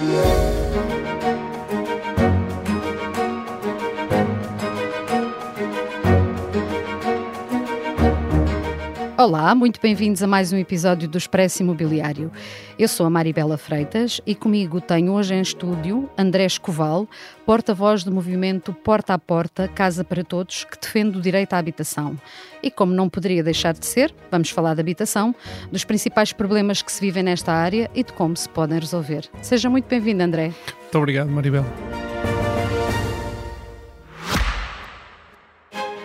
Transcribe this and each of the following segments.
Música Olá, muito bem-vindos a mais um episódio do Expresso Imobiliário. Eu sou a Maribela Freitas e comigo tenho hoje em estúdio André Escoval, porta-voz do movimento Porta a Porta, Casa para Todos, que defende o direito à habitação. E como não poderia deixar de ser, vamos falar de habitação, dos principais problemas que se vivem nesta área e de como se podem resolver. Seja muito bem-vindo, André. Muito obrigado, Maribela.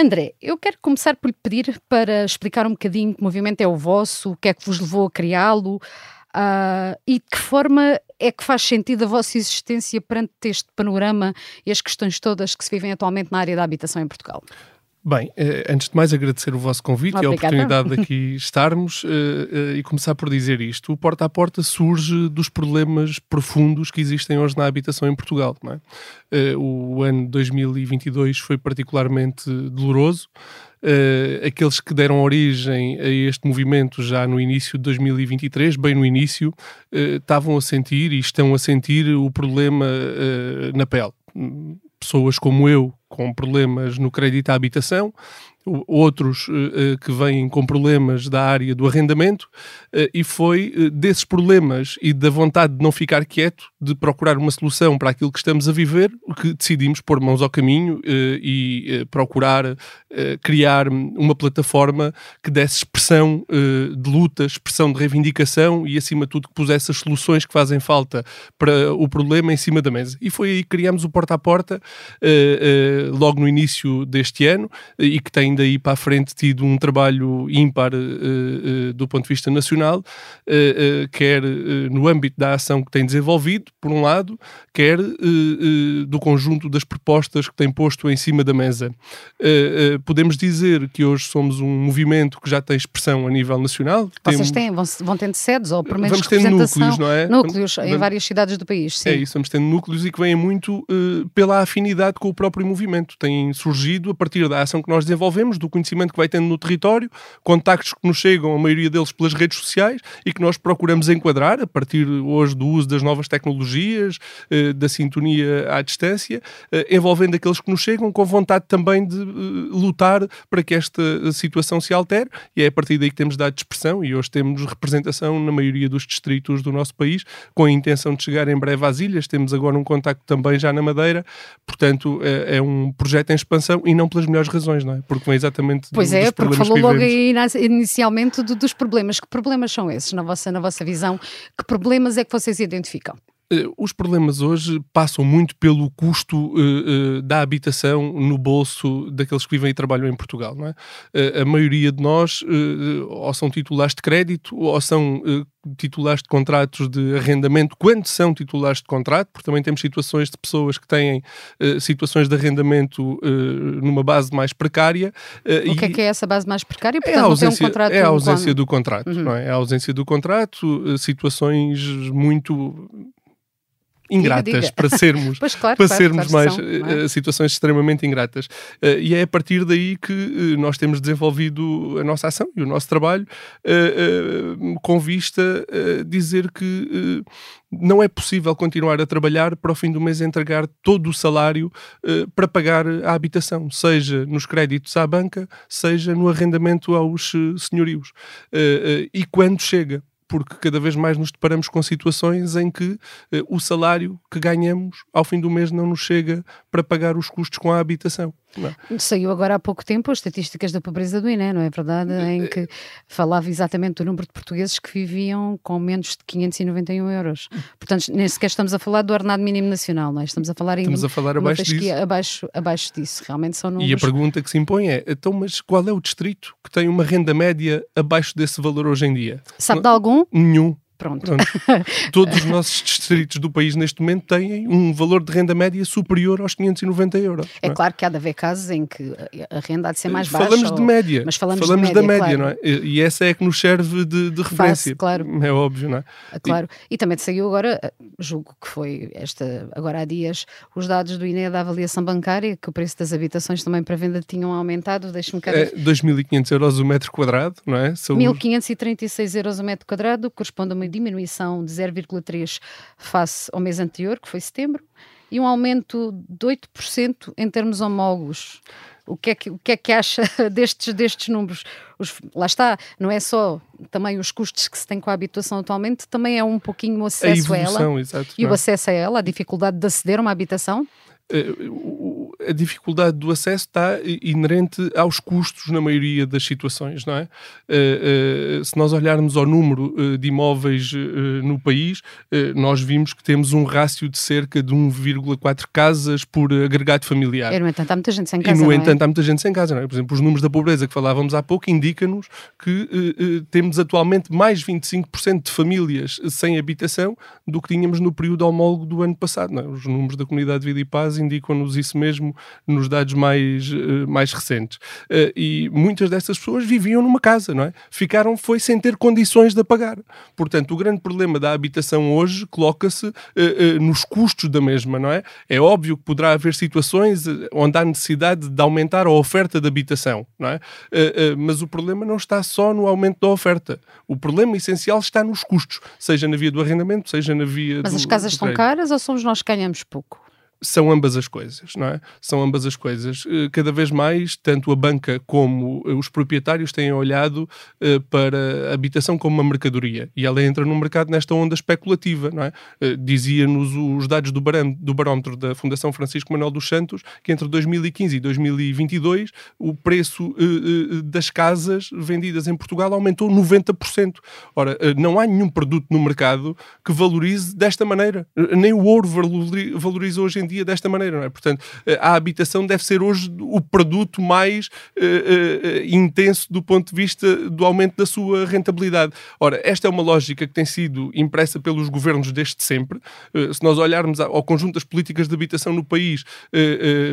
André, eu quero começar por lhe pedir para explicar um bocadinho que movimento é o vosso, o que é que vos levou a criá-lo uh, e de que forma é que faz sentido a vossa existência perante este panorama e as questões todas que se vivem atualmente na área da habitação em Portugal. Bem, eh, antes de mais agradecer o vosso convite Obrigada. e a oportunidade de aqui estarmos uh, uh, e começar por dizer isto. O Porta a Porta surge dos problemas profundos que existem hoje na habitação em Portugal. É? O ano 2022 foi particularmente doloroso. aqueles que deram origem a este movimento já no início de 2023, bem no início, estavam a sentir e estão a sentir o problema na pele pessoas como eu com problemas no crédito à habitação, outros uh, que vêm com problemas da área do arrendamento, uh, e foi desses problemas e da vontade de não ficar quieto, de procurar uma solução para aquilo que estamos a viver, que decidimos pôr mãos ao caminho e procurar criar uma plataforma que desse expressão de luta, expressão de reivindicação e, acima de tudo, que pusesse as soluções que fazem falta para o problema em cima da mesa. E foi aí que criámos o Porta a Porta, logo no início deste ano, e que tem daí para a frente tido um trabalho ímpar uh, uh, do ponto de vista nacional, uh, quer no âmbito da ação que tem desenvolvido, por um lado, quer do conjunto das propostas que tem posto em cima da mesa. podemos dizer que hoje somos um movimento que já tem expressão a nível nacional. Vocês têm, vão, vão tendo sedes ou pelo menos vamos tendo núcleos, não é? Núcleos vamos, em várias cidades do país, sim. É isso, vamos tendo núcleos e que vêm muito pela afinidade com o próprio movimento. Têm surgido a partir da ação que nós desenvolvemos do conhecimento que vai tendo no território, contactos que nos chegam, a maioria deles pelas redes sociais, e que nós procuramos enquadrar a partir hoje do uso das novas tecnologias, eh, da sintonia à distância, eh, envolvendo aqueles que nos chegam com vontade também de eh, lutar para que esta situação se altere, e é a partir daí que temos dado expressão, e hoje temos representação na maioria dos distritos do nosso país, com a intenção de chegar em breve às ilhas, temos agora um contacto também já na Madeira, portanto é, é um projeto em expansão e não pelas melhores razões, não é? Porque vem exatamente Pois é, porque falou logo aí inicialmente do, dos problemas. Que problemas são esses na vossa, na vossa visão? Que problemas é que vocês identificam? Eh, os problemas hoje passam muito pelo custo uh, uh, da habitação no bolso daqueles que vivem e trabalham em Portugal. Não é? Uh, a maioria de nós ou são titulares de crédito ou são titulares de contratos de arrendamento quando são titulares de contrato, porque também temos situações de pessoas que têm situações de arrendamento numa base mais precária. o que é que é essa base mais precária? Portanto, é a ausência, um é a ausência do contrato. Uhum. Não é? é a ausência do contrato, situações muito ingratas diga, diga. para sermos, claro, para claro, sermos mais são, é? uh, situações extremamente ingratas. Uh, e é a partir daí que uh, nós temos desenvolvido a nossa ação e o nosso trabalho com vista a dizer que não é possível continuar a trabalhar para o fim do mês entregar todo o salário para pagar a habitação, seja nos créditos à banca, seja no arrendamento aos senhorios. e quando chega porque cada vez mais nos deparamos com situações em que eh, o salário que ganhamos ao fim do mês não nos chega para pagar os custos com a habitação. Não. Saiu agora há pouco tempo as estatísticas da pobreza do INE, não é verdade? Eh, em que falava exatamente do número de portugueses que viviam com menos de 591 euros. Portanto, nem sequer estamos a falar do ordenado mínimo nacional, não é? Estamos a falar ainda estamos a falar abaixo disso. Abaixo, abaixo disso. Realmente são números... E a pergunta que se impõe é, então, mas qual é o distrito que tem uma renda média abaixo desse valor hoje em dia? Sabe de algum? Nenhum Pronto. Pronto. Todos os nossos distritos do país neste momento têm um valor de renda média superior aos 590 euros. É, é? claro que há de haver casos em que a renda há de ser mais baixa. Falamos ou... de média. Mas falamos, falamos de média, da média, claro. não é? E essa é que nos serve de, de referência. Face, claro. É óbvio, não é? Ah, claro. E, e também saiu agora, julgo que foi esta, agora há dias, os dados do INE da avaliação bancária, que o preço das habitações também para venda tinham aumentado. Deixe-me cá. É 2.500 euros o metro quadrado, não é? São 1.536 euros o metro quadrado, corresponde a uma diminuição de 0,3 face ao mês anterior, que foi setembro, e um aumento de 8% em termos homólogos. O que é que, o que, é que acha destes, destes números? Os, lá está, não é só também os custos que se tem com a habitação atualmente, também é um pouquinho o acesso a, evolução, a ela exato, e o é? acesso a ela, a dificuldade de aceder a uma habitação. Uh, a dificuldade do acesso está inerente aos custos na maioria das situações, não é? Uh, uh, se nós olharmos ao número de imóveis no país, nós vimos que temos um rácio de cerca de 1,4 casas por agregado familiar. E, no entanto, há muita gente sem casa. E, no é? entanto, há muita gente sem casa, não é? Por exemplo, os números da pobreza que falávamos há pouco indicam-nos que temos atualmente mais 25% de famílias sem habitação do que tínhamos no período homólogo do ano passado, não é? Os números da Comunidade de Vida e Paz indicam-nos isso mesmo nos dados mais, uh, mais recentes. Uh, e muitas dessas pessoas viviam numa casa, não é? Ficaram, foi sem ter condições de a pagar. Portanto, o grande problema da habitação hoje coloca-se uh, nos custos da mesma, não é? É óbvio que poderá haver situações onde há necessidade de aumentar a oferta de habitação, não é? mas o problema não está só no aumento da oferta. O problema essencial está nos custos, seja na via do arrendamento, seja na via Mas do, as casas são caras ou somos nós que ganhamos pouco? São ambas as coisas, não é? São ambas as coisas. Eh, cada vez mais, tanto a banca como eh, os proprietários têm olhado uh, para a habitação como uma mercadoria e ela entra no mercado nesta onda especulativa, não é? Dizia-nos os dados do, barómetro da Fundação Francisco Manuel dos Santos que entre 2015 e 2022 o preço das casas vendidas em Portugal aumentou 90%. Ora, não há nenhum produto no mercado que valorize desta maneira. Nem o ouro valoriza hoje em dia desta maneira, não é? Portanto, eh, a habitação deve ser hoje o produto mais uh, uh, intenso do ponto de vista do aumento da sua rentabilidade. Ora, esta é uma lógica que tem sido impressa pelos governos desde sempre. Uh, se nós olharmos ao conjunto das políticas de habitação no país,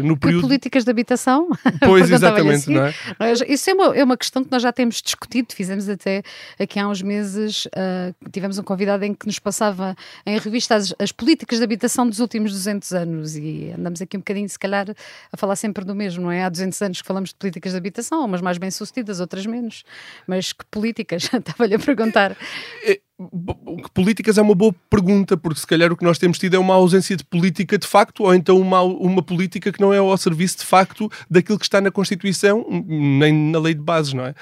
no período... Que políticas de habitação? Pois, exatamente, assim. não é? Isso é uma, é uma questão que nós já temos discutido, fizemos até aqui há uns meses, tivemos um convidado em que nos passava em revista as, as políticas de habitação dos últimos 200 anos e andamos aqui um bocadinho, se calhar, a falar sempre do mesmo, não é? Há 200 anos que falamos de políticas de habitação, umas mais bem-sucedidas, outras menos. Mas que políticas? Estava-lhe a perguntar. É, que políticas é uma boa pergunta, porque se calhar o que nós temos tido é uma ausência de política de facto, ou então uma, uma política que não é ao serviço de facto daquilo que está na Constituição, nem na lei de bases, não é?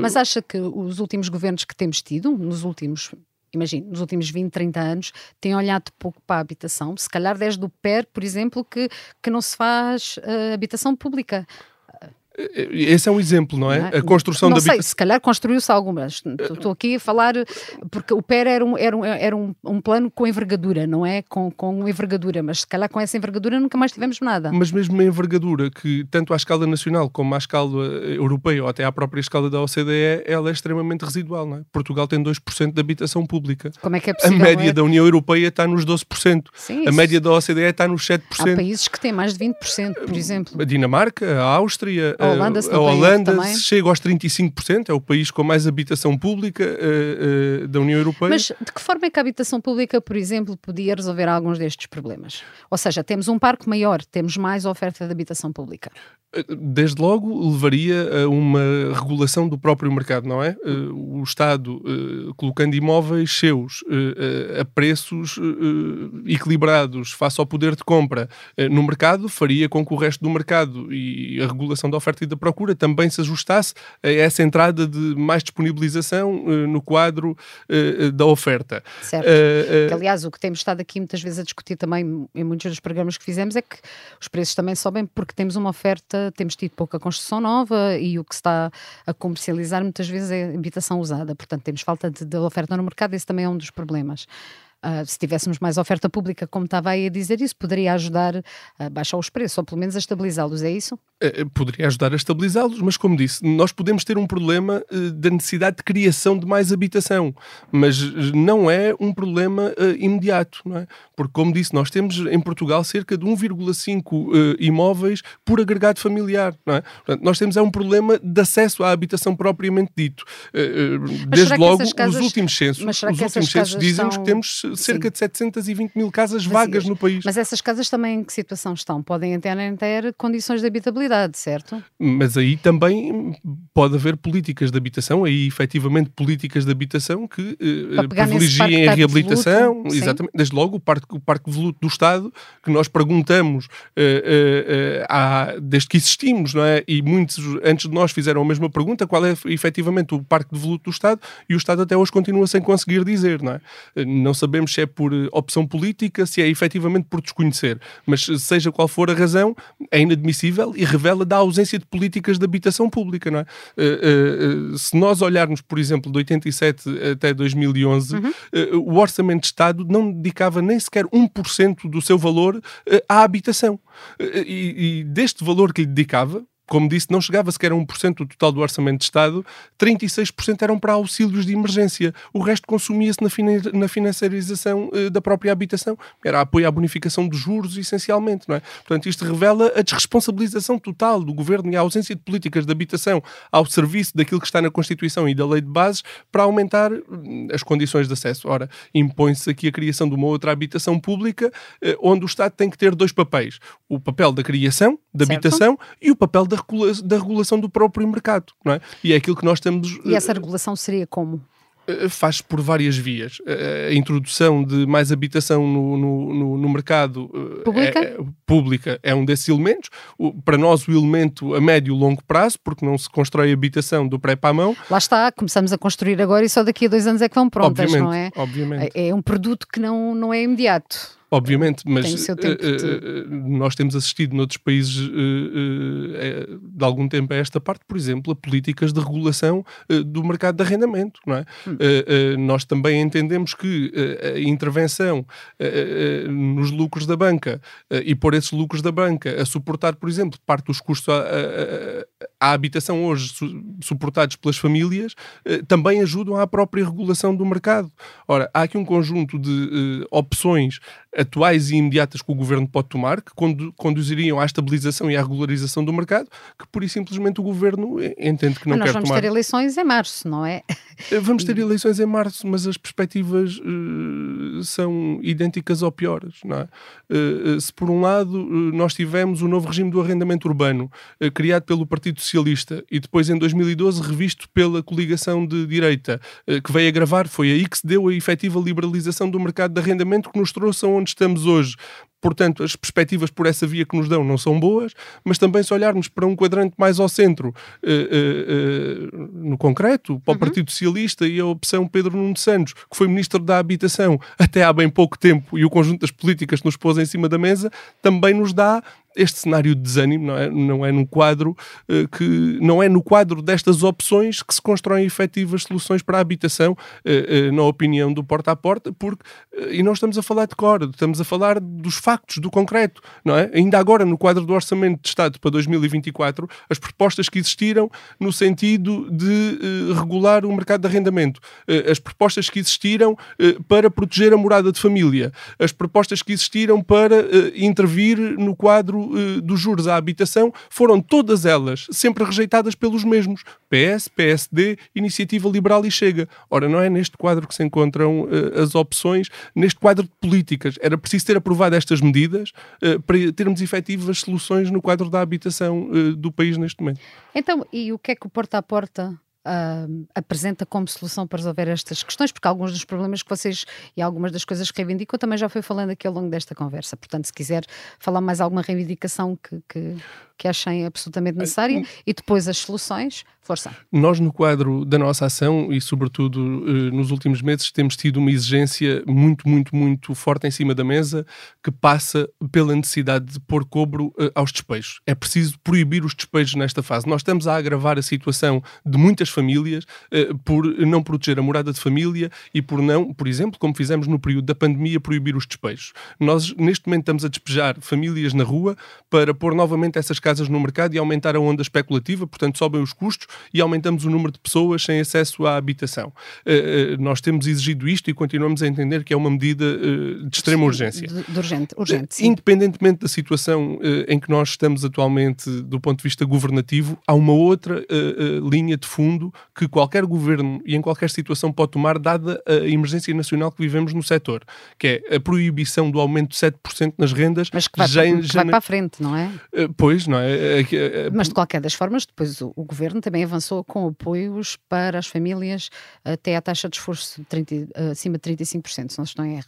Mas acha que os últimos governos que temos tido, nos últimos imagino, nos últimos 20, 30 anos, têm olhado pouco para a habitação, se calhar desde o PER, por exemplo, que, que não se faz uh, habitação pública. Esse é um exemplo, não é? Não é? A construção não da sei, se calhar construiu-se algumas. Estou aqui a falar porque o PER era, um, era, um, era um, um, plano com envergadura, não é? Com, com envergadura, mas se calhar com essa envergadura nunca mais tivemos nada. Mas mesmo uma envergadura que, tanto à escala nacional como à escala europeia ou até à própria escala da OCDE, ela é extremamente residual, não é? Portugal tem 2% de habitação pública. Como é que é possível? A média é? da União Europeia está nos 12%. Sim, a média da OCDE está nos 7%. Há países que têm mais de 20%, por exemplo. A Dinamarca, a Áustria, a Holanda, a, a Holanda chega aos 35%, é o país com mais habitação pública uh, uh, da União Europeia. Mas de que forma é que a habitação pública, por exemplo, podia resolver alguns destes problemas? Ou seja, temos um parque maior, temos mais oferta de habitação pública. Desde logo levaria a uma regulação do próprio mercado, não é? Eh, o Estado colocando imóveis seus a preços equilibrados face ao poder de compra no mercado faria com que o resto do mercado e a regulação da oferta e da procura também se ajustasse a essa entrada de mais disponibilização uh, no quadro uh, da oferta. Certo. que, aliás, o que temos estado aqui muitas vezes a discutir também em muitos dos programas que fizemos é que os preços também sobem porque temos uma oferta, temos tido pouca construção nova e o que se está a comercializar muitas vezes é habitação usada. Portanto, temos falta de, de oferta no mercado, esse também é um dos problemas. Uh, se tivéssemos mais oferta pública, como estava aí a dizer, isso poderia ajudar a baixar os preços, ou pelo menos a estabilizá-los, é isso? Uh, poderia ajudar a estabilizá-los, mas como disse, nós podemos ter um problema uh, da necessidade de criação de mais habitação, mas não é um problema imediato, não é? Porque, como disse, nós temos em Portugal cerca de 1,5 imóveis por agregado familiar, não é? Portanto, nós temos é um problema de acesso à habitação propriamente dito. Desde logo, casas, os últimos censos, os últimos censos dizem que temos cerca Sim. de 720 mil casas vagas no país. Mas essas casas também em que situação estão? Podem até nem ter condições de habitabilidade, certo? Mas aí também pode haver políticas de habitação, aí efetivamente políticas de habitação que uh, privilegiem a reabilitação, exatamente, desde logo o Parque, o parque Voluto do Estado, que nós perguntamos uh, uh, há, desde que existimos, não é? E muitos antes de nós fizeram a mesma pergunta, qual é efetivamente o Parque de Voluto do Estado, e o Estado até hoje continua sem conseguir dizer, não é? Não sabemos se é por eh, opção política, se é efetivamente por desconhecer. Mas eh, seja qual for a razão, é inadmissível e revela da ausência de políticas de habitação pública, não é? Uh, uh, se nós olharmos, por exemplo, de 87 até 2011, uhum. uh, o Orçamento de Estado não dedicava nem sequer 1% do seu valor à habitação. E, e deste valor que lhe dedicava, como disse, não chegava sequer a 1% do total do orçamento de Estado, 36% eram para auxílios de emergência. O resto consumia-se na, na, financiarização uh, da própria habitação. Era apoio à bonificação dos juros, essencialmente. Não é? Portanto, isto revela a desresponsabilização total do governo e a ausência de políticas de habitação ao serviço daquilo que está na Constituição e da Lei de Bases para aumentar hum, as condições de acesso. Ora, impõe-se aqui a criação de uma outra habitação pública, uh, onde o Estado tem que ter dois papéis: o papel da criação, da certo. habitação, e o papel da regula da regulação do próprio mercado, não é? E é aquilo que nós temos... E essa regulação seria como? Eh, faz por várias vias. Eh, a introdução de mais habitação no, no, no, mercado eh, pública? É, pública é um desses elementos. O, para nós, o elemento a médio e longo prazo, porque não se constrói habitação do pré para a mão. Lá está, começamos a construir agora e só daqui a dois anos é que vão prontas, obviamente, não é? Obviamente. É, é um produto que não, não é imediato. Obviamente, mas uh, uh, nós temos assistido noutros países de algum tempo a esta parte, por exemplo, a políticas de regulação do mercado de arrendamento. Não é? Hum. nós também entendemos que a intervenção nos lucros da banca e por esses lucros da banca a suportar, por exemplo, parte dos custos à, à, à habitação hoje su suportados pelas famílias também ajudam à própria regulação do mercado. Ora, há aqui um conjunto de opções atuais e imediatas que o governo pode tomar, que condu conduziriam à estabilização e à regularização do mercado, que pura e simplesmente o governo entende que não quer tomar. Nós vamos ter eleições em março, não é? Eh, vamos ter eleições em março, mas as perspectivas uh, são idênticas ou piores, não é? Uh, se por um lado uh, nós tivemos o novo regime do arrendamento urbano, criado pelo Partido Socialista e depois em 2012 revisto pela coligação de direita, que veio agravar, foi aí que se deu a efetiva liberalização do mercado de arrendamento que nos trouxe aonde onde estamos hoje. Portanto, as perspectivas por essa via que nos dão não são boas, mas também se olharmos para um quadrante mais ao centro, uh, uh, uh, no concreto, para o uhum. Partido Socialista e a opção Pedro Nuno Santos, que foi Ministro da Habitação até há bem pouco tempo, e o conjunto das políticas que nos pôs em cima da mesa, também nos dá este cenário de desânimo não é, não é no quadro uh, que não é no quadro destas opções que se constroem efetivas soluções para a habitação, uh, uh, na opinião do porta a porta, porque e não estamos a falar de cor, estamos a falar dos factos, do concreto, não é? Ainda agora no quadro do orçamento de Estado para 2024, as propostas que existiram no sentido de regular o mercado de arrendamento, as propostas que existiram para proteger a morada de família, as propostas que existiram para intervir no quadro uh, dos juros à habitação foram todas elas sempre rejeitadas pelos mesmos: PS, PSD, Iniciativa Liberal e Chega. Ora, não é neste quadro que se encontram uh, as opções, neste quadro de políticas. Era preciso ter aprovado estas medidas uh, para termos efetivas soluções no quadro da habitação do país neste momento. Então, e o que é que o porta a porta uh, apresenta como solução para resolver estas questões, porque alguns dos problemas que vocês e algumas das coisas que reivindicam também já foi falando aqui ao longo desta conversa. Portanto, se quiser falar mais alguma reivindicação que, que, que achem absolutamente necessária e depois as soluções, força. Nós, no quadro da nossa ação e, sobretudo, eh, nos últimos meses, temos tido uma exigência muito, muito, muito forte em cima da mesa que passa pela necessidade de pôr cobro eh, aos despejos. É preciso proibir os despejos nesta fase. Nós estamos a agravar a situação de muitas famílias por não proteger a morada de família e por não, por exemplo, como fizemos no período da pandemia, proibir os despejos. Nós, neste momento, estamos a despejar famílias na rua para pôr novamente essas casas no mercado e aumentar a onda especulativa, portanto, sobem os custos e aumentamos o número de pessoas sem acesso à habitação. Nós temos exigido isto e continuamos a entender que é uma medida de extrema urgência. De, urgente, urgente Independentemente da situação em que nós estamos atualmente do ponto de vista governativo, há uma outra linha de fundo que qualquer governo e em qualquer situação pode tomar, dada a emergência nacional que vivemos no setor, que é a proibição do aumento de 7% nas rendas. Mas que vai, já, para, já... vai para a frente, não é? Uh, pois, não é? Mas de qualquer das formas, depois o, o, governo também avançou com apoios para as famílias até a taxa de esforço de 30, acima de 35%, se não estou em erro.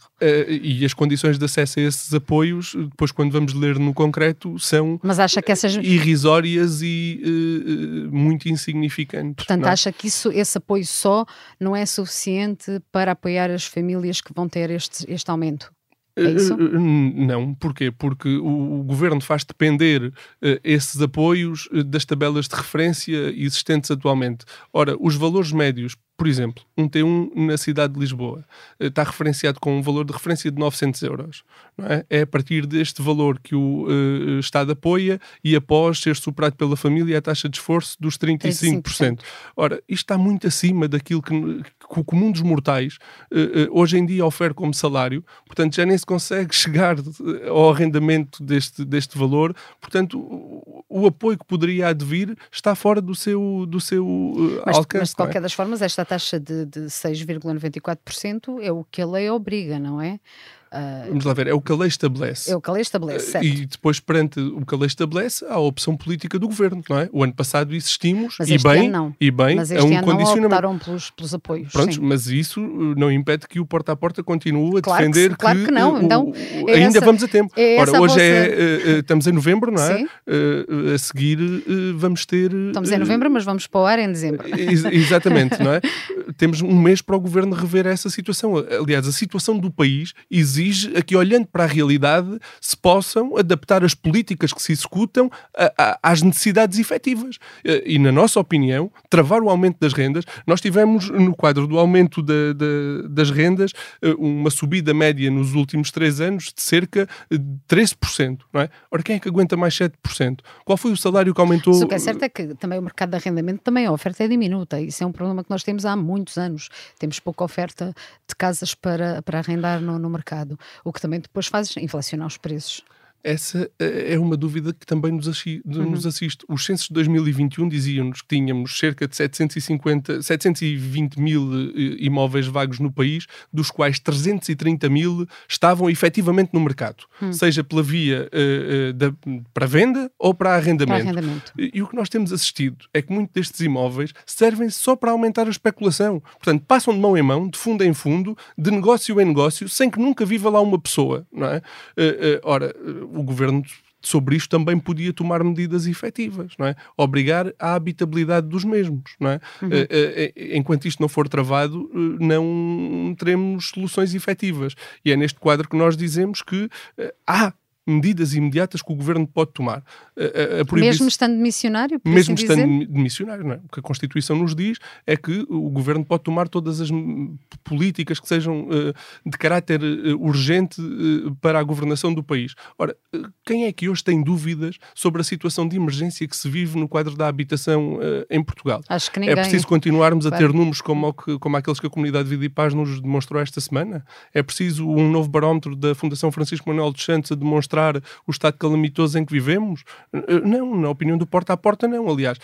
e as condições de acesso a esses apoios, depois quando vamos ler no concreto, são Mas acha que essas... irrisórias e uh, muito insignificantes. Portanto, não? É? acha que isso, esse apoio só não é suficiente para apoiar as famílias que vão ter este, este aumento? É isso? Não, porquê? Porque o, governo faz depender uh, esses apoios das tabelas de referência existentes atualmente. Ora, os valores médios por exemplo, um T1 na cidade de Lisboa eh, está referenciado com um valor de referência de 900 euros. É? é? a partir deste valor que o uh, Estado apoia e após ser superado pela família a taxa de esforço dos 35%. 35%. Ora, isto está muito acima daquilo que, que o comum dos mortais uh, uh, hoje em dia oferece como salário, portanto já nem se consegue chegar ao arrendamento deste, deste valor, portanto o, o apoio que poderia advir está fora do seu, do seu mas, alcance. Mas de é? qualquer é? das formas, esta taxa de, de 6,94% é o que a lei obriga, não é? Uh, Vamos lá ver, é o que a lei estabelece. É o que a lei estabelece, uh, certo. E depois, perante o que a lei estabelece, há a opção política do governo, não é? O ano passado existimos, mas e bem, não. e bem, mas este é um ano condicionamento. Não optaram pelos, pelos apoios. Prontos, mas isso uh, não impede que o porta a porta continue a claro defender que, claro que, que não. Uh, então, é ainda essa, vamos a tempo. É Ora, hoje vossa... é, estamos em novembro, não é? Sim. a seguir vamos ter. Estamos em novembro, mas vamos para o ar em dezembro. Ex exatamente, não é? Temos um mês para o governo rever essa situação. Aliás, a situação do país exige aqui, olhando para a realidade, se possam adaptar as políticas que se executam a, a, às necessidades efetivas. Eh, e, na nossa opinião, travar o aumento das rendas, nós tivemos no quadro do aumento da, da, das rendas eh, uma subida média nos últimos três anos de cerca de 13%. Não é? Ora, quem é que aguenta mais 7%? Qual foi o salário que aumentou? o que é certo é que também o mercado de arrendamento, também a oferta é diminuta. Isso é um problema que nós temos há muitos anos. Temos pouca oferta de casas para, para arrendar no, no mercado, o que também depois faz inflação inflacionar os preços. Essa eh, é uma dúvida que também nos, assiste. Uhum. assiste. Os censos de 2021 diziam-nos que tínhamos cerca de 750, 720 mil eh, imóveis vagos no país, dos quais 330 mil estavam efetivamente no mercado, uhum. seja pela via uh, uh, da, para venda ou para arrendamento. para arrendamento. E, e, o que nós temos assistido é que muitos destes imóveis servem só para aumentar a especulação. Portanto, passam de mão em mão, de fundo em fundo, de negócio em negócio, sem que nunca viva lá uma pessoa. Não é? Uh, ora o governo sobre isto também podia tomar medidas efetivas, não é? Obrigar a habitabilidade dos mesmos, não é? Uhum. Uh, uh, enquanto isto não for travado, não teremos soluções efetivas. E é neste quadro que nós dizemos que há medidas imediatas que o governo pode tomar. A, a. Mesmo estando missionário? Mesmo assim estando dizer? missionário, não é? O que a Constituição nos diz é que o governo pode tomar todas as políticas que sejam uh, de caráter uh, urgente uh, para a governação do país. Ora, quem é que hoje tem dúvidas sobre a situação de emergência que se vive no quadro da habitação em Portugal? Acho que ninguém. É preciso continuarmos claro. a ter números como, como aqueles que a Comunidade de Vida e Paz nos demonstrou esta semana? É preciso um novo barómetro da Fundação Francisco Manuel dos Santos a demonstrar o estado calamitoso em que vivemos? Não, na opinião do Porta a Porta, não. Aliás,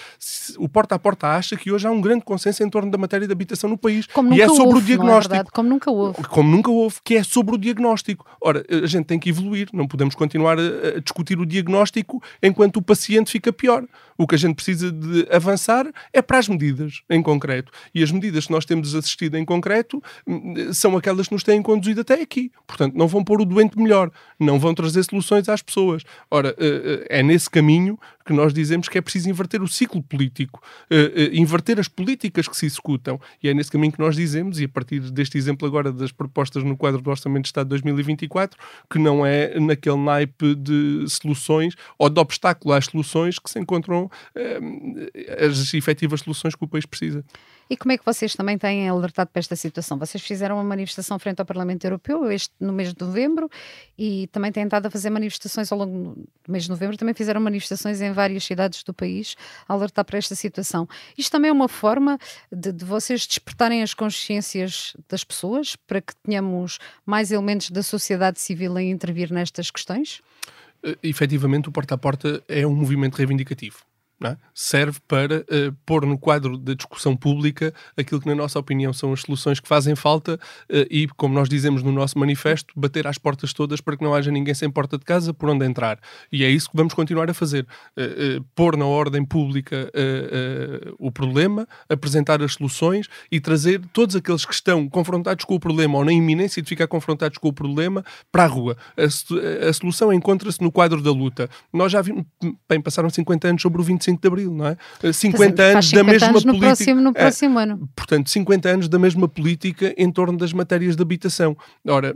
o Porta a Porta acha que hoje há um grande consenso em torno da matéria de habitação no país. Como e é sobre houve, o diagnóstico. É como nunca houve. Como nunca houve, que é sobre o diagnóstico. Ora, a gente tem que evoluir, não podemos continuar a, a discutir o diagnóstico enquanto o paciente fica pior. O que a gente precisa de avançar é para as medidas em concreto. E as medidas que nós temos assistido em concreto hum, são aquelas que nos têm conduzido até aqui. Portanto, não vão pôr o doente melhor, não vão trazer soluções soluções às pessoas. Ora, é nesse caminho que nós dizemos que é preciso inverter o ciclo político, inverter as políticas que se executam. E é nesse caminho que nós dizemos, e a partir deste exemplo agora das propostas no quadro do Orçamento de Estado de 2024, que não é naquele naipe de soluções ou de obstáculo às soluções que se encontram as efetivas soluções que o país precisa. E como é que vocês também têm alertado para esta situação? Vocês fizeram uma manifestação frente ao Parlamento Europeu este, no mês de novembro e também têm estado a fazer manifestações ao longo do mês de novembro, também fizeram manifestações em várias cidades do país a alertar para esta situação. Isto também é uma forma de, de vocês despertarem as consciências das pessoas para que tenhamos mais elementos da sociedade civil a intervir nestas questões? Uh, efetivamente, o Porta a Porta é um movimento reivindicativo é? serve para uh, pôr no quadro da discussão pública aquilo que, na nossa opinião, são as soluções que fazem falta uh, e, como nós dizemos no nosso manifesto, bater às portas todas para que não haja ninguém sem porta de casa por onde entrar. E é isso que vamos continuar a fazer. Uh, pôr na ordem pública o problema, apresentar as soluções e trazer todos aqueles que estão confrontados com o problema ou na iminência de ficar confrontados com o problema para a rua. A, a solução encontra-se no quadro da luta. Nós já vimos, bem, passaram 50 anos sobre o 25 25 de Abril, não é? 50 anos 50 da mesma anos política. No próximo, no próximo é, ano. Portanto, 50 anos da mesma política em torno das matérias de habitação. Ora,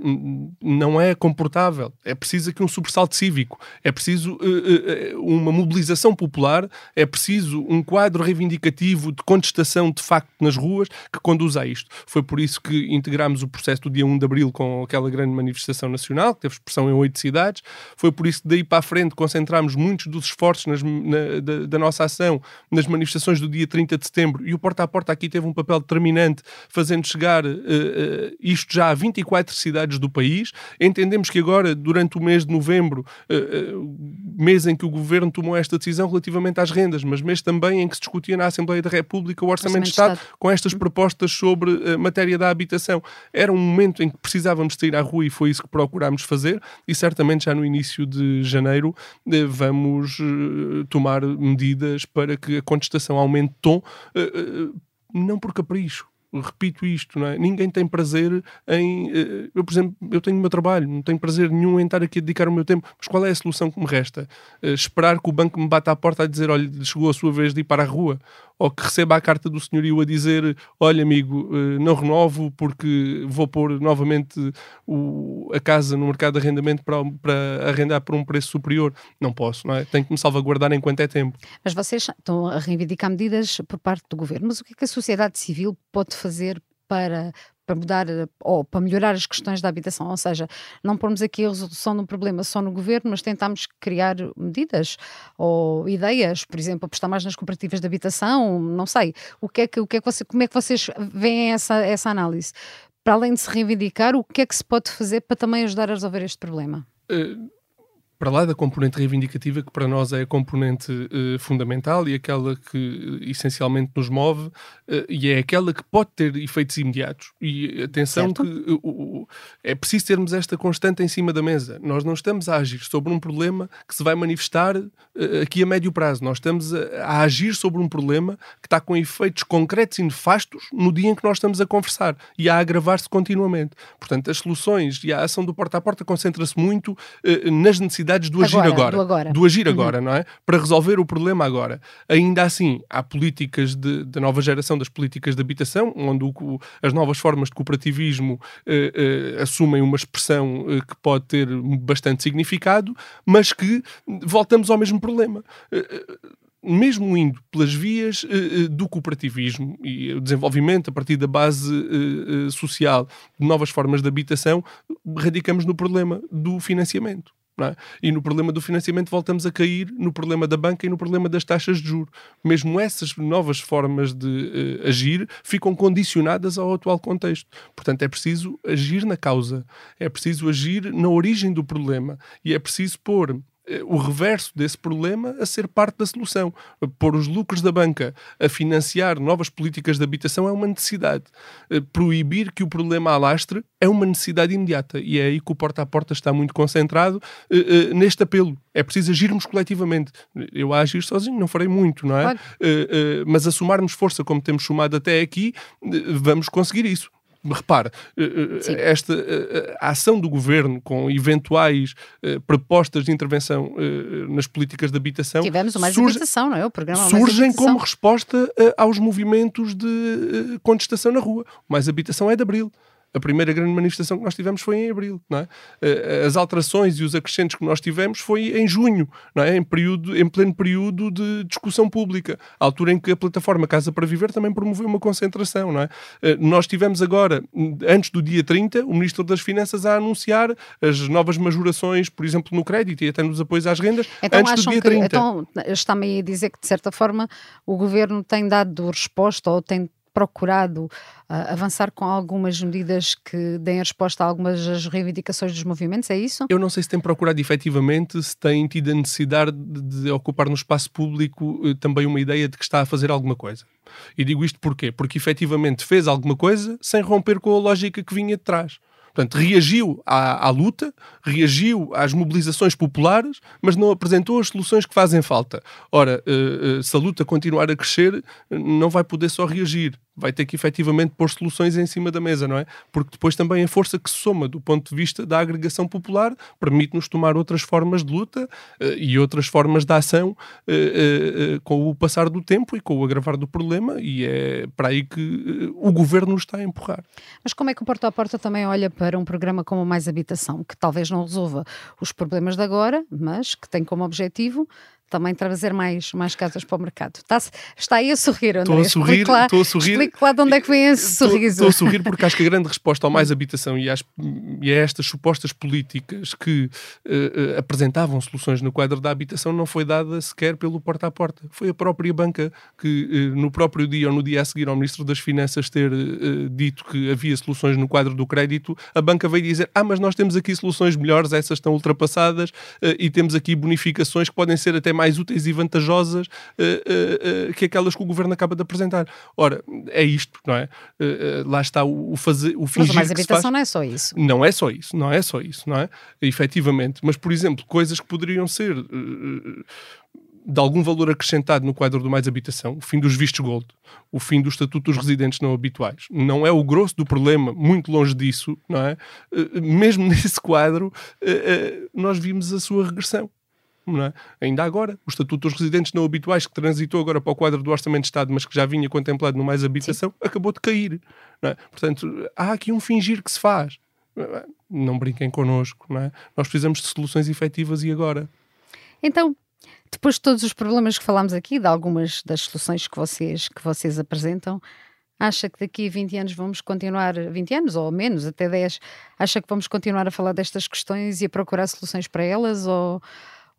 não é comportável. É preciso aqui um sobressalto cívico, é preciso uh, uh, uma mobilização popular, é preciso um quadro reivindicativo de contestação de facto nas ruas que conduza a isto. Foi por isso que integramos o processo do dia 1 de Abril com aquela grande manifestação nacional, que teve expressão em oito cidades. Foi por isso que daí para a frente concentramos muitos dos esforços nas, na, da, da nossa ação nas manifestações do dia 30 de setembro e o Porta a Porta aqui teve um papel determinante, fazendo chegar uh, uh, isto já a 24 cidades do país. Entendemos que agora, durante o mês de novembro, uh, mês em que o governo tomou esta decisão relativamente às rendas, mas mês também em que se discutia na Assembleia da República o Orçamento, Orçamento de, Estado, Estado, com estas propostas sobre a matéria da habitação. Era um momento em que precisávamos sair à rua e foi isso que procurámos fazer e certamente já no início de janeiro vamos tomar medidas medidas para que a contestação aumente tom, uh, uh, não por capricho, repito isto, não é? Ninguém tem prazer em. Eu, por exemplo, eu tenho o meu trabalho, não tenho prazer nenhum em estar aqui a dedicar o meu tempo, mas qual é a solução que me resta? esperar que o banco me bata à porta a dizer: olha, chegou a sua vez de ir para a rua, ou que receba a carta do senhorio a dizer: Olha, amigo, eh, não renovo porque vou pôr novamente o, a casa no mercado de arrendamento para, para arrendar por um preço superior. Não posso, não é? Tenho que me salvaguardar enquanto é tempo. Mas vocês estão a reivindicar medidas por parte do governo, mas o que é que a sociedade civil pode fazer para, para mudar ou para melhorar as questões da habitação, ou seja, não pormos aqui a resolução de um problema só no governo, mas tentarmos criar medidas ou ideias, por exemplo, apostar mais nas cooperativas de habitação, não sei. O que é que, o que, é que você, como é que vocês veem essa, essa análise? Para além de se reivindicar, o que é que se pode fazer para também ajudar a resolver este problema? Uh para lá da componente reivindicativa, que para nós é a componente uh, fundamental e aquela que uh, essencialmente nos move, uh, e é aquela que pode ter efeitos imediatos. E atenção certo. que é preciso termos esta constante em cima da mesa. Nós não estamos a agir sobre um problema que se vai manifestar aqui a médio prazo. Nós estamos a, a, agir sobre um problema que está com efeitos concretos e nefastos no dia em que nós estamos a conversar e a agravar-se continuamente. Portanto, as soluções e a ação do porta a porta concentra-se muito nas necessidades necessidades do agir agora, agora, do, agora. do agir uhum. agora, não é? Para resolver o problema agora. Ainda assim, há políticas de, da nova geração das políticas de habitação, onde o, as novas formas de cooperativismo eh, eh, assumem uma expressão eh, que pode ter bastante significado, mas que voltamos ao mesmo problema eh, eh, mesmo indo pelas vias uh, do cooperativismo e o desenvolvimento a partir da base uh, social de novas formas de habitação, radicamos no problema do financiamento. É? E no problema do financiamento voltamos a cair no problema da banca e no problema das taxas de juros. Mesmo essas novas formas de uh, agir ficam condicionadas ao atual contexto. Portanto, é preciso agir na causa, é preciso agir na origem do problema e é preciso pôr o reverso desse problema a ser parte da solução. Pôr os lucros da banca a financiar novas políticas de habitação é uma necessidade. Eh, proibir que o problema alastre é uma necessidade imediata. E é aí que o porta a porta está muito concentrado uh, neste apelo. É preciso agirmos coletivamente. Eu a agir sozinho não farei muito, não é? Claro. Mas a somarmos força como temos somado até aqui, vamos conseguir isso repare, esta a ação do governo com eventuais propostas de intervenção nas políticas de habitação. Tivemos mais surge, habitação, não é? O programa Surgem como resposta aos movimentos de contestação na rua. Mais habitação é de abril a primeira grande manifestação que nós tivemos foi em abril. Não é? Eh, as alterações e os acrescentos que nós tivemos foi em junho, não é? em, período, em pleno período de discussão pública, a altura em que a plataforma Casa para Viver também promoveu uma concentração. Não é? Eh, nós tivemos agora, antes do dia 30, o Ministro das Finanças a anunciar as novas majorações, por exemplo, no crédito e até nos apoios às rendas, então, antes do dia que, 30. Então, está-me a dizer que, de certa forma, o Governo tem dado resposta ou tem procurado uh, avançar com algumas medidas que deem resposta a algumas das reivindicações dos movimentos, é isso? Eu não sei se tem procurado efetivamente, se tem tido a necessidade de, ocupar no espaço público uh, também uma ideia de que está a fazer alguma coisa. E digo isto porquê? Porque efetivamente fez alguma coisa sem romper com a lógica que vinha de trás. Portanto, reagiu à, à, luta, reagiu às mobilizações populares, mas não apresentou as soluções que fazem falta. Ora, uh, uh, se a luta continuar a crescer, não vai poder só reagir vai ter que efetivamente pôr soluções em cima da mesa, não é? Porque depois também a força que se soma do ponto de vista da agregação popular permite-nos tomar outras formas de luta uh, e outras formas de ação uh, uh, com o passar do tempo e com o agravar do problema e é para aí que o governo está a empurrar. Mas como é que o Porta a Porta também olha para um programa como Mais Habitação, que talvez não resolva os problemas de agora, mas que tem como objetivo também trazer mais, mais casas para o mercado. Está, está aí a sorrir, André. Estou a sorrir, lá, estou a sorrir. Explique lá de onde é que vem esse sorriso. Estou, a sorrir porque acho que a grande resposta ao mais habitação e, às, e a estas supostas políticas que uh, uh, apresentavam soluções no quadro da habitação não foi dada sequer pelo porta a porta. Foi a própria banca que uh, no próprio dia ou no dia a seguir ao Ministro das Finanças ter dito que havia soluções no quadro do crédito, a banca veio dizer ah, mas nós temos aqui soluções melhores, essas estão ultrapassadas e temos aqui bonificações que podem ser até mais mais úteis e vantajosas uh, uh, que aquelas que o governo acaba de apresentar. Ora, é isto, não é? lá está o, o fazer, o fingir. Mas a habitação não é só isso. Não é só isso, não é só isso, não é? Efetivamente. Mas, por exemplo, coisas que poderiam ser de algum valor acrescentado no quadro do mais habitação, o fim dos vistos gold, o fim do estatuto dos residentes não habituais. Não é o grosso do problema, muito longe disso, não é? Mesmo nesse quadro, nós vimos a sua regressão. É? Ainda agora, o Estatuto dos Residentes Não Habituais, que transitou agora para o quadro do Orçamento de Estado, mas que já vinha contemplado no Mais Habitação, Sim. acabou de cair. É? Portanto, há aqui um fingir que se faz. Não brinquem connosco. Não é? Nós precisamos de soluções efetivas e agora. Então, depois de todos os problemas que falámos aqui, de algumas das soluções que vocês, que vocês apresentam, acha que daqui a 20 anos vamos continuar, 20 anos ou menos, até 10, acha que vamos continuar a falar destas questões e a procurar soluções para elas? Ou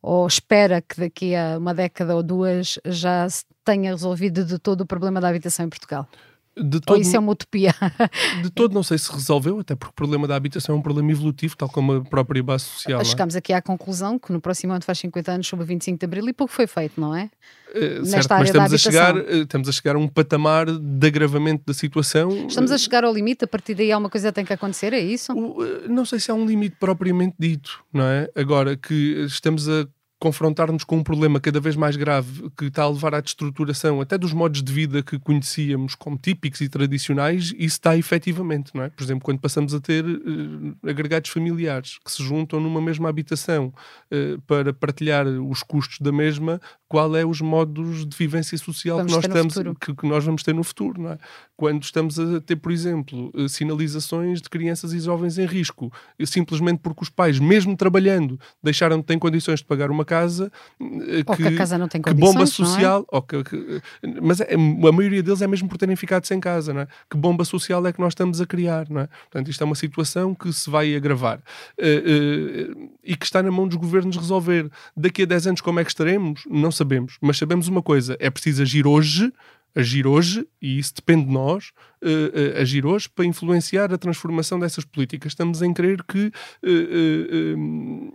ou espera que daqui a uma década ou duas já se tenha resolvido de todo o problema da habitação em Portugal? De todo, Ou isso é uma utopia? De todo não sei se resolveu, até porque o problema da habitação é um problema evolutivo, tal como a própria base social. É? Chegamos é? aqui à conclusão que no próximo ano faz 50 anos sobre 25 de Abril e pouco foi feito, não é? Uh, certo, mas estamos a, chegar, uh, estamos a chegar a um patamar de agravamento da situação. Estamos a chegar ao limite, a partir daí alguma coisa tem que acontecer, é isso? Uh, não sei se há um limite propriamente dito, não é? Agora que estamos a confrontar-nos com um problema cada vez mais grave que está a levar à destruturação até dos modos de vida que conhecíamos como típicos e tradicionais, isso está efetivamente, não é? Por exemplo, quando passamos a ter uh, agregados familiares que se juntam numa mesma habitação uh, para partilhar os custos da mesma, qual é os modos de vivência social que nós, estamos, que, que, nós vamos ter no futuro, é? Quando estamos a ter, por exemplo, uh, sinalizações de crianças e jovens em risco, simplesmente porque os pais, mesmo trabalhando, deixaram de ter condições de pagar uma casa que, ou que a casa não tem que bomba é? social, é? que, que, mas é, a maioria deles é mesmo por terem ficado sem casa, não é? Que bomba social é que nós estamos a criar, não é? Portanto, isto é uma situação que se vai agravar uh, uh, e que está na mão dos governos resolver. Daqui a 10 anos como é que estaremos? Não sabemos, mas sabemos uma coisa, é preciso agir hoje agir hoje, e isso depende de nós, uh, uh, agir hoje para influenciar a transformação dessas políticas. Estamos em crer que uh,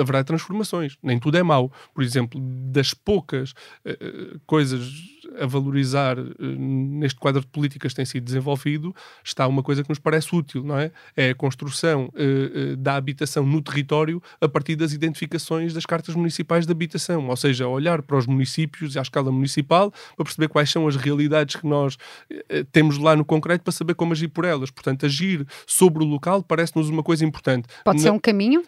haverá transformações. Nem tudo é mau. Por exemplo, das poucas coisas a valorizar neste quadro de políticas que tem sido desenvolvido, está uma coisa que nos parece útil, não é? É a construção da habitação no território a partir das identificações das cartas municipais de habitação, ou seja, olhar para os municípios e à escala municipal para perceber quais são as realidades que nós temos lá no concreto para saber como agir por elas. Portanto, agir sobre o local parece-nos uma coisa importante. Pode ser um caminho?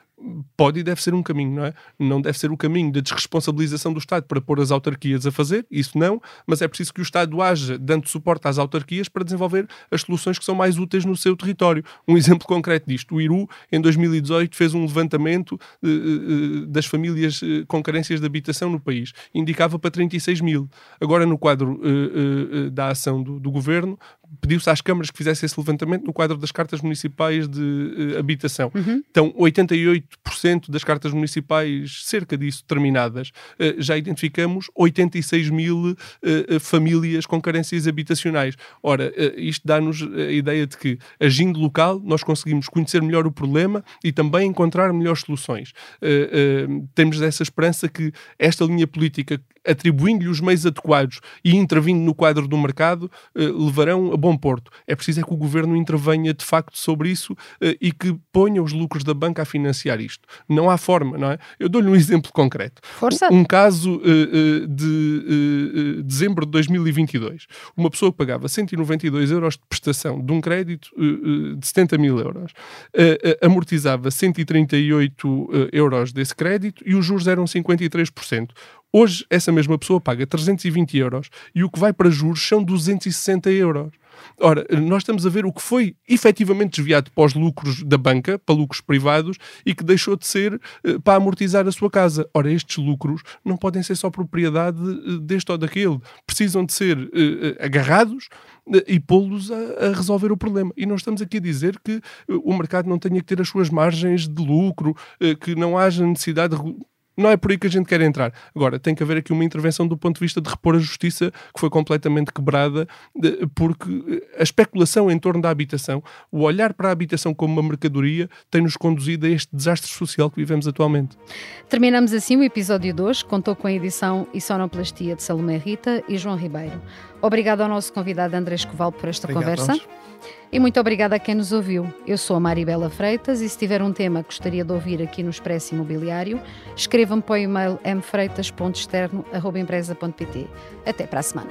pode e deve ser um caminho, não é? Não deve ser o caminho da desresponsabilização do Estado para pôr as autarquias a fazer, isso não, mas é preciso que o Estado haja dando suporte às autarquias para desenvolver as soluções que são mais úteis no seu território. Um exemplo concreto disto, o Iru, em 2018, fez um levantamento uh, uh, das famílias com carências de habitação no país. Indicava para 36 mil. Agora, no quadro da ação do, do Governo, pediu-se às câmaras que fizessem esse levantamento no quadro das cartas municipais de habitação. Uhum. Então, 88 8% das cartas municipais, cerca disso, terminadas, eh, já identificamos 86 mil eh, famílias com carências habitacionais. Ora, isto dá-nos a ideia de que, agindo local, nós conseguimos conhecer melhor o problema e também encontrar melhores soluções. Temos essa esperança que esta linha política atribuindo-lhe os meios adequados e intervindo no quadro do mercado, levarão a bom porto. É preciso é que o governo intervenha de facto sobre isso eh, e que ponha os lucros da banca a financiar isto. Não há forma, não é? Eu dou-lhe um exemplo concreto. Força. Um caso uh, de uh, dezembro de 2022. Uma pessoa que pagava 192 euros de prestação de um crédito de 70 mil euros, amortizava 138 euros desse crédito e os juros eram 53%. Hoje, essa mesma pessoa paga 320 euros e o que vai para juros são 260 euros. Ora, nós estamos a ver o que foi efetivamente desviado para os lucros da banca, para lucros privados, e que deixou de ser uh, para amortizar a sua casa. Ora, estes lucros não podem ser só propriedade uh, deste ou daquele. Precisam de ser uh, agarrados e pô-los a, a, resolver o problema. E não estamos aqui a dizer que o mercado não tenha que ter as suas margens de lucro, que não haja necessidade de não é por aí que a gente quer entrar. Agora, tem que haver aqui uma intervenção do ponto de vista de repor a justiça que foi completamente quebrada, porque a especulação em torno da habitação, o olhar para a habitação como uma mercadoria, tem-nos conduzido a este desastre social que vivemos atualmente. Terminamos assim o episódio 2, contou com a edição e sonoplastia de Salomé Rita e João Ribeiro. Obrigado ao nosso convidado André Escoval por esta Obrigado, conversa. E muito obrigada a quem nos ouviu. Eu sou a Maribela Freitas e se tiver um tema que gostaria de ouvir aqui no Expresso Imobiliário, escreva-me para o e-mail mfreitas.externo.empresa.pt. Até para a semana.